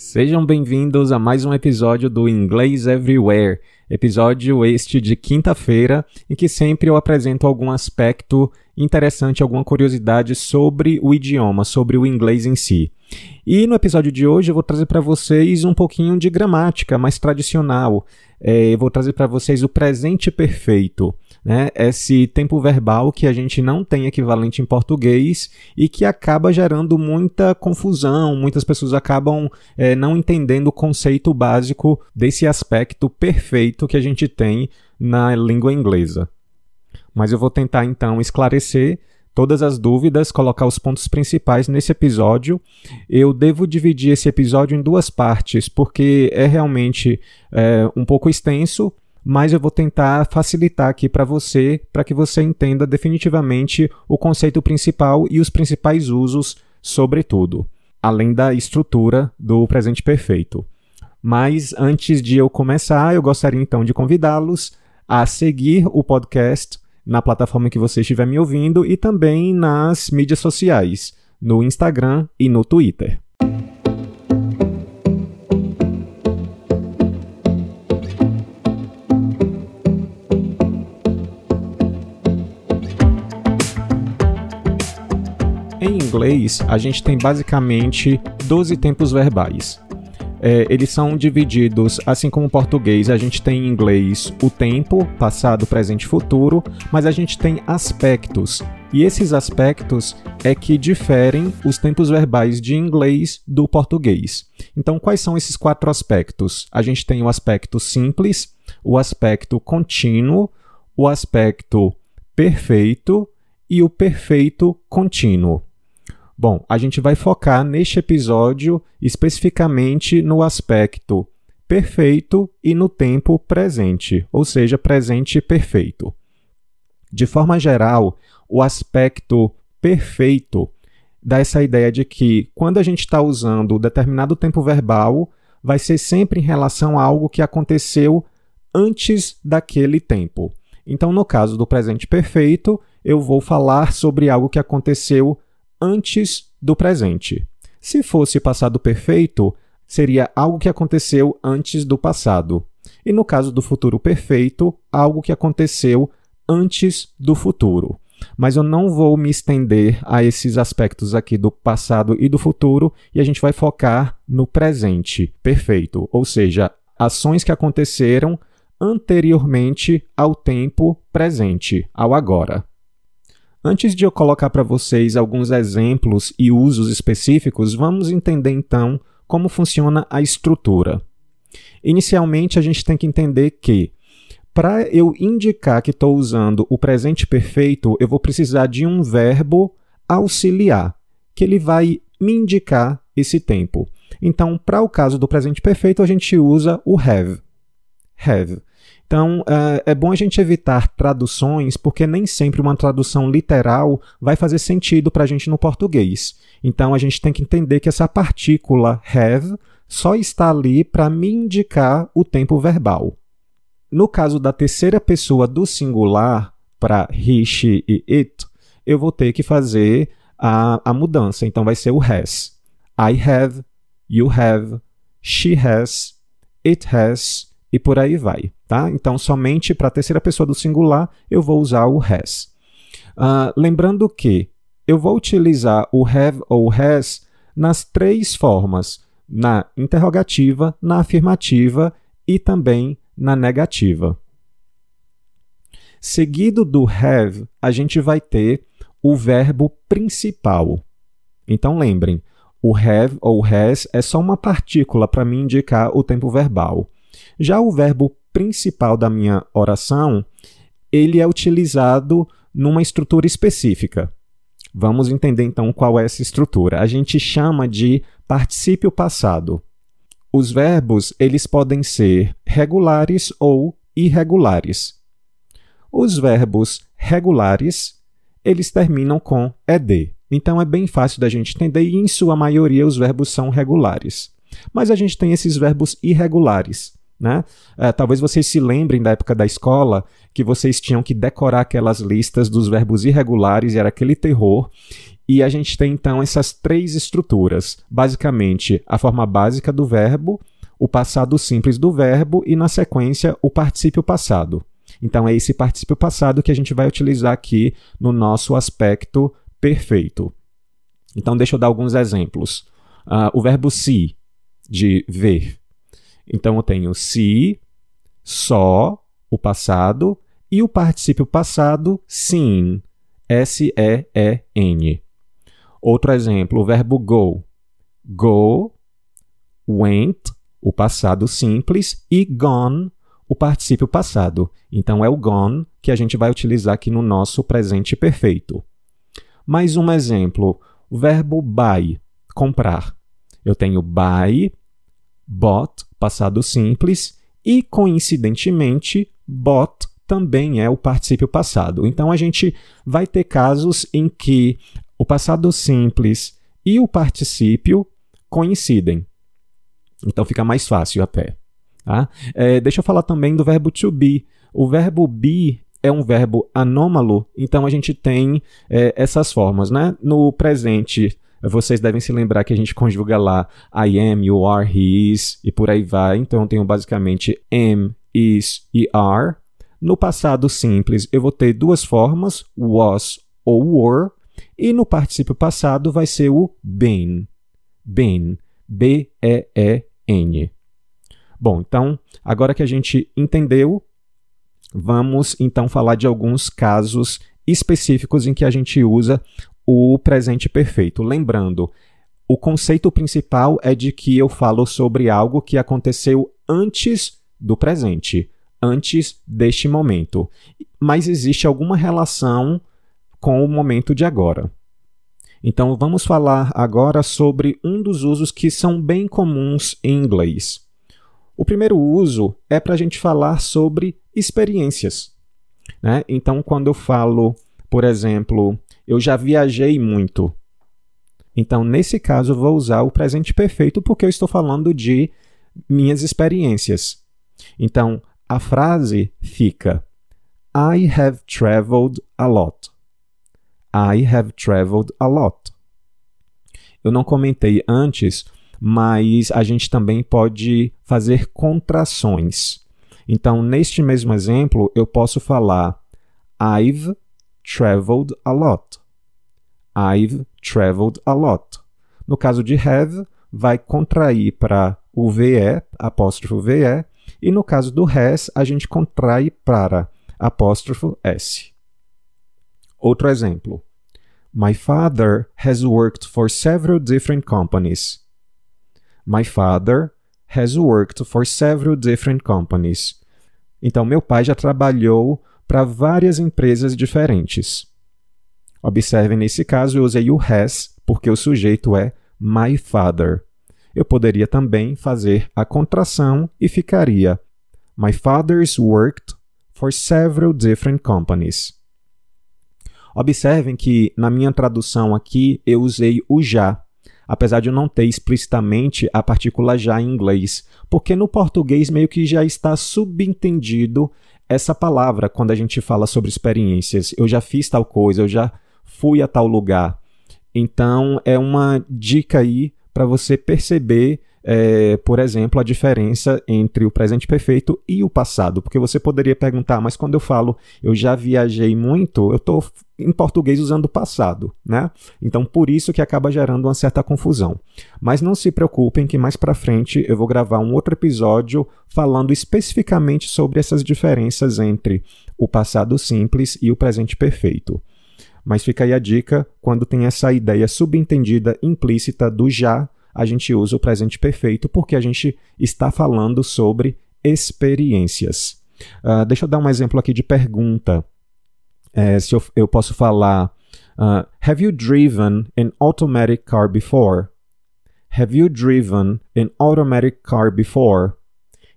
Sejam bem-vindos a mais um episódio do Inglês Everywhere, episódio este de quinta-feira, em que sempre eu apresento algum aspecto interessante, alguma curiosidade sobre o idioma, sobre o inglês em si. E no episódio de hoje eu vou trazer para vocês um pouquinho de gramática mais tradicional. É, eu vou trazer para vocês o presente perfeito né, esse tempo verbal que a gente não tem equivalente em português e que acaba gerando muita confusão, muitas pessoas acabam é, não entendendo o conceito básico desse aspecto perfeito que a gente tem na língua inglesa. Mas eu vou tentar então esclarecer todas as dúvidas, colocar os pontos principais nesse episódio. Eu devo dividir esse episódio em duas partes, porque é realmente é, um pouco extenso mas eu vou tentar facilitar aqui para você, para que você entenda definitivamente o conceito principal e os principais usos, sobretudo, além da estrutura do presente perfeito. Mas antes de eu começar, eu gostaria então de convidá-los a seguir o podcast na plataforma que você estiver me ouvindo e também nas mídias sociais, no Instagram e no Twitter. inglês, a gente tem basicamente 12 tempos verbais. É, eles são divididos, assim como o português, a gente tem em inglês o tempo, passado, presente e futuro, mas a gente tem aspectos. E esses aspectos é que diferem os tempos verbais de inglês do português. Então, quais são esses quatro aspectos? A gente tem o aspecto simples, o aspecto contínuo, o aspecto perfeito e o perfeito contínuo. Bom, a gente vai focar neste episódio especificamente no aspecto perfeito e no tempo presente, ou seja, presente perfeito. De forma geral, o aspecto perfeito dá essa ideia de que quando a gente está usando determinado tempo verbal, vai ser sempre em relação a algo que aconteceu antes daquele tempo. Então, no caso do presente perfeito, eu vou falar sobre algo que aconteceu antes do presente. Se fosse passado perfeito, seria algo que aconteceu antes do passado. E no caso do futuro perfeito, algo que aconteceu antes do futuro. Mas eu não vou me estender a esses aspectos aqui do passado e do futuro e a gente vai focar no presente perfeito, ou seja, ações que aconteceram anteriormente ao tempo presente, ao agora. Antes de eu colocar para vocês alguns exemplos e usos específicos, vamos entender então como funciona a estrutura. Inicialmente, a gente tem que entender que para eu indicar que estou usando o presente perfeito, eu vou precisar de um verbo auxiliar, que ele vai me indicar esse tempo. Então, para o caso do presente perfeito, a gente usa o have. Have. Então, é, é bom a gente evitar traduções, porque nem sempre uma tradução literal vai fazer sentido para a gente no português. Então, a gente tem que entender que essa partícula have só está ali para me indicar o tempo verbal. No caso da terceira pessoa do singular, para he, she e it, eu vou ter que fazer a, a mudança. Então, vai ser o has. I have, you have, she has, it has, e por aí vai. Tá? Então, somente para a terceira pessoa do singular eu vou usar o has. Uh, lembrando que eu vou utilizar o have ou has nas três formas: na interrogativa, na afirmativa e também na negativa. Seguido do have, a gente vai ter o verbo principal. Então lembrem, o have ou has é só uma partícula para me indicar o tempo verbal. Já o verbo principal da minha oração, ele é utilizado numa estrutura específica. Vamos entender então qual é essa estrutura. A gente chama de particípio passado. Os verbos, eles podem ser regulares ou irregulares. Os verbos regulares, eles terminam com ed. Então é bem fácil da gente entender e em sua maioria os verbos são regulares. Mas a gente tem esses verbos irregulares. Né? É, talvez vocês se lembrem da época da escola que vocês tinham que decorar aquelas listas dos verbos irregulares e era aquele terror. E a gente tem então essas três estruturas: basicamente, a forma básica do verbo, o passado simples do verbo e, na sequência, o particípio passado. Então, é esse particípio passado que a gente vai utilizar aqui no nosso aspecto perfeito. Então, deixa eu dar alguns exemplos. Uh, o verbo se, de ver. Então, eu tenho se, só, o passado, e o particípio passado, sim, S-E-E-N. Outro exemplo, o verbo go. Go, went, o passado simples, e gone, o particípio passado. Então é o gone que a gente vai utilizar aqui no nosso presente perfeito. Mais um exemplo, o verbo buy, comprar. Eu tenho buy, bought, passado simples, e coincidentemente, bought também é o particípio passado. Então a gente vai ter casos em que o passado simples e o particípio coincidem. Então fica mais fácil até. Tá? É, deixa eu falar também do verbo to be. O verbo be é um verbo anômalo, então a gente tem é, essas formas. Né? No presente, vocês devem se lembrar que a gente conjuga lá I am, you are, he is e por aí vai. Então eu tenho basicamente am, is e are. No passado simples, eu vou ter duas formas, was ou were. E no particípio passado vai ser o been. Been. B-E-E-N. Bom, então, agora que a gente entendeu, vamos então falar de alguns casos específicos em que a gente usa o presente perfeito. Lembrando, o conceito principal é de que eu falo sobre algo que aconteceu antes do presente, antes deste momento. Mas existe alguma relação com o momento de agora. Então vamos falar agora sobre um dos usos que são bem comuns em inglês. O primeiro uso é para a gente falar sobre experiências. Né? Então, quando eu falo, por exemplo, eu já viajei muito. Então, nesse caso, eu vou usar o presente perfeito porque eu estou falando de minhas experiências. Então, a frase fica: I have traveled a lot. I have traveled a lot. Eu não comentei antes, mas a gente também pode fazer contrações. Então, neste mesmo exemplo, eu posso falar I've traveled a lot. I've traveled a lot. No caso de have, vai contrair para o VE, apóstrofo VE, e no caso do has, a gente contrai para apóstrofo S. Outro exemplo. My father has worked for several different companies. My father has worked for several different companies. Então, meu pai já trabalhou para várias empresas diferentes. Observe, nesse caso, eu usei o has porque o sujeito é my father. Eu poderia também fazer a contração e ficaria My father's worked for several different companies. Observem que na minha tradução aqui eu usei o já apesar de eu não ter explicitamente a partícula já em inglês, porque no português meio que já está subentendido essa palavra quando a gente fala sobre experiências. Eu já fiz tal coisa, eu já fui a tal lugar. Então é uma dica aí para você perceber é, por exemplo, a diferença entre o presente perfeito e o passado. Porque você poderia perguntar, mas quando eu falo eu já viajei muito, eu estou em português usando o passado, né? Então, por isso que acaba gerando uma certa confusão. Mas não se preocupem que mais para frente eu vou gravar um outro episódio falando especificamente sobre essas diferenças entre o passado simples e o presente perfeito. Mas fica aí a dica, quando tem essa ideia subentendida implícita do já, a gente usa o presente perfeito porque a gente está falando sobre experiências. Uh, deixa eu dar um exemplo aqui de pergunta. É, se eu, eu, posso falar: uh, Have you driven an automatic car before? Have you driven an automatic car before?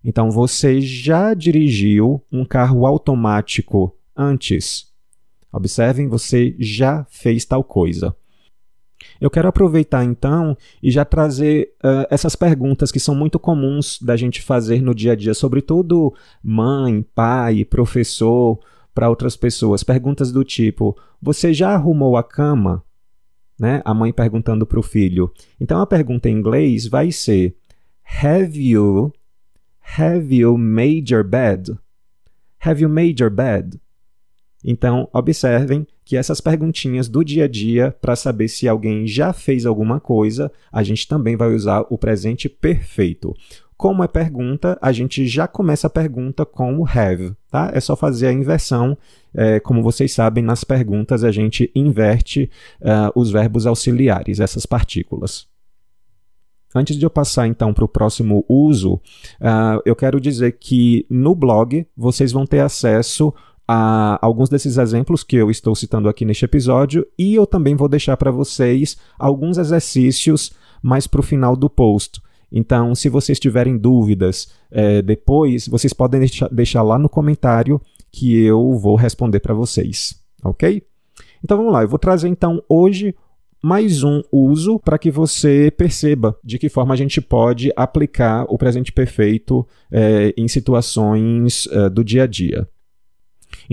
Então, você já dirigiu um carro automático antes? Observem, você já fez tal coisa. Eu quero aproveitar então e já trazer uh, essas perguntas que são muito comuns da gente fazer no dia a dia, sobretudo mãe, pai, professor, para outras pessoas. Perguntas do tipo: Você já arrumou a cama? Né? A mãe perguntando para o filho. Então a pergunta em inglês vai ser: Have you Have you made your bed? Have you made your bed? Então, observem que essas perguntinhas do dia a dia, para saber se alguém já fez alguma coisa, a gente também vai usar o presente perfeito. Como é pergunta, a gente já começa a pergunta com o have, tá? É só fazer a inversão. É, como vocês sabem, nas perguntas a gente inverte uh, os verbos auxiliares, essas partículas. Antes de eu passar então para o próximo uso, uh, eu quero dizer que no blog vocês vão ter acesso a alguns desses exemplos que eu estou citando aqui neste episódio e eu também vou deixar para vocês alguns exercícios mais para o final do post. Então, se vocês tiverem dúvidas é, depois, vocês podem deixar, lá no comentário que eu vou responder para vocês, ok? Então vamos lá, eu vou trazer então hoje mais um uso para que você perceba de que forma a gente pode aplicar o presente perfeito é, em situações é, do dia a dia.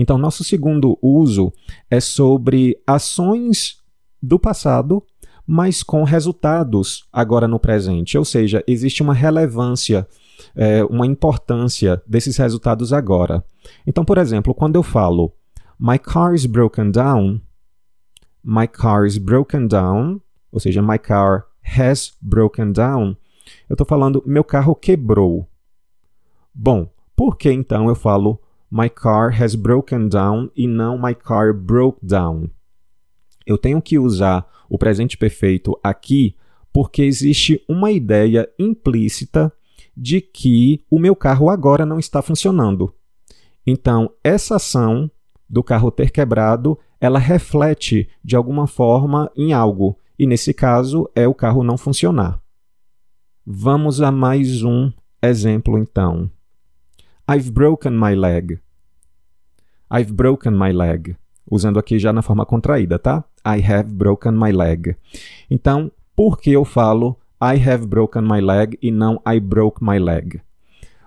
Então, nosso segundo uso é sobre ações do passado, mas com resultados agora no presente. Ou seja, existe uma relevância, é, uma importância desses resultados agora. Então, por exemplo, quando eu falo My car is broken down, my car is broken down, ou seja, my car has broken down, eu estou falando meu carro quebrou. Bom, por que então eu falo My car has broken down e não My car broke down. Eu tenho que usar o presente perfeito aqui porque existe uma ideia implícita de que o meu carro agora não está funcionando. Então, essa ação do carro ter quebrado, ela reflete de alguma forma em algo, e nesse caso é o carro não funcionar. Vamos a mais um exemplo então. I've broken my leg. I've broken my leg. Usando aqui já na forma contraída, tá? I have broken my leg. Então, por que eu falo I have broken my leg e não I broke my leg?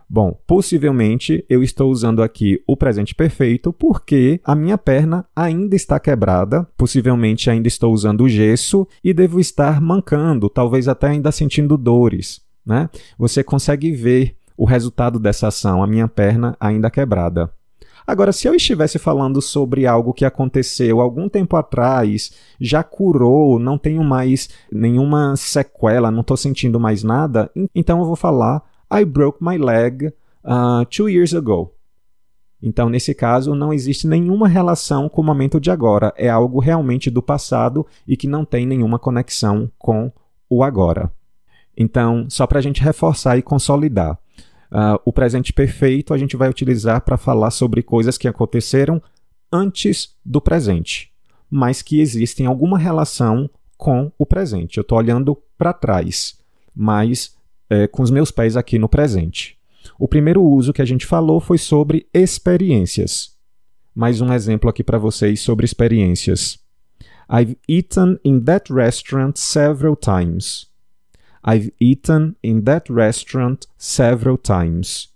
Bom, possivelmente eu estou usando aqui o presente perfeito porque a minha perna ainda está quebrada, possivelmente ainda estou usando o gesso e devo estar mancando, talvez até ainda sentindo dores. Né? Você consegue ver o resultado dessa ação, a minha perna ainda quebrada. Agora, se eu estivesse falando sobre algo que aconteceu algum tempo atrás, já curou, não tenho mais nenhuma sequela, não estou sentindo mais nada, então eu vou falar I broke my leg uh, two years ago. Então, nesse caso, não existe nenhuma relação com o momento de agora. É algo realmente do passado e que não tem nenhuma conexão com o agora. Então, só para a gente reforçar e consolidar. Uh, o presente perfeito a gente vai utilizar para falar sobre coisas que aconteceram antes do presente, mas que existem alguma relação com o presente. Eu estou olhando para trás, mas é, com os meus pés aqui no presente. O primeiro uso que a gente falou foi sobre experiências. Mais um exemplo aqui para vocês sobre experiências. I've eaten in that restaurant several times. I've eaten in that restaurant several times.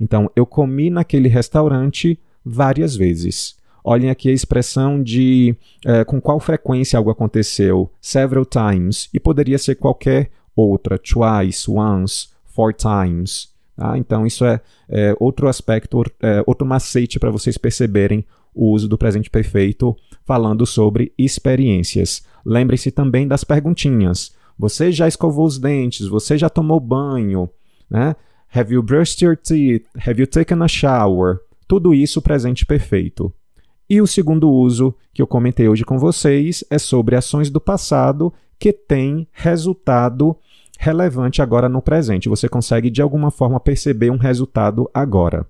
Então, eu comi naquele restaurante várias vezes. Olhem aqui a expressão de é, com qual frequência algo aconteceu, several times, e poderia ser qualquer outra, twice, once, four times. Tá? Então, isso é, é outro aspecto, é, outro macete para vocês perceberem o uso do presente perfeito falando sobre experiências. Lembrem-se também das perguntinhas. Você já escovou os dentes? Você já tomou banho? Né? Have you brushed your teeth? Have you taken a shower? Tudo isso presente perfeito. E o segundo uso que eu comentei hoje com vocês é sobre ações do passado que têm resultado relevante agora no presente. Você consegue de alguma forma perceber um resultado agora.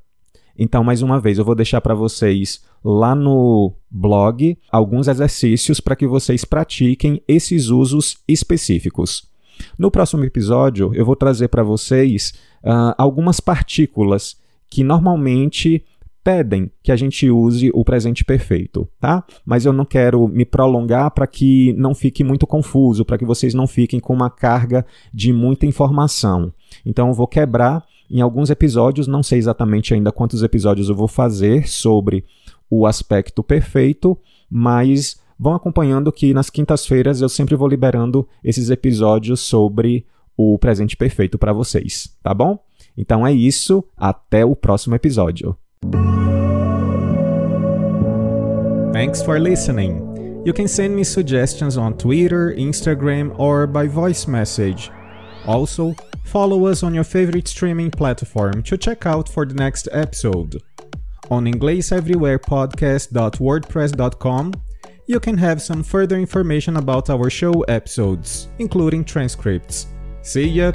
Então, mais uma vez, eu vou deixar para vocês lá no blog alguns exercícios para que vocês pratiquem esses usos específicos. No próximo episódio, eu vou trazer para vocês uh, algumas partículas que normalmente pedem que a gente use o presente perfeito, tá? Mas eu não quero me prolongar para que não fique muito confuso, para que vocês não fiquem com uma carga de muita informação. Então eu vou quebrar em alguns episódios, não sei exatamente ainda quantos episódios eu vou fazer sobre o aspecto perfeito, mas vão acompanhando que nas quintas-feiras eu sempre vou liberando esses episódios sobre o presente perfeito para vocês, tá bom? Então é isso, até o próximo episódio. Thanks for listening. You can send me suggestions on Twitter, Instagram, or by voice message. Also, follow us on your favorite streaming platform to check out for the next episode. On ingleseverywherepodcast.wordpress.com, you can have some further information about our show episodes, including transcripts. See ya!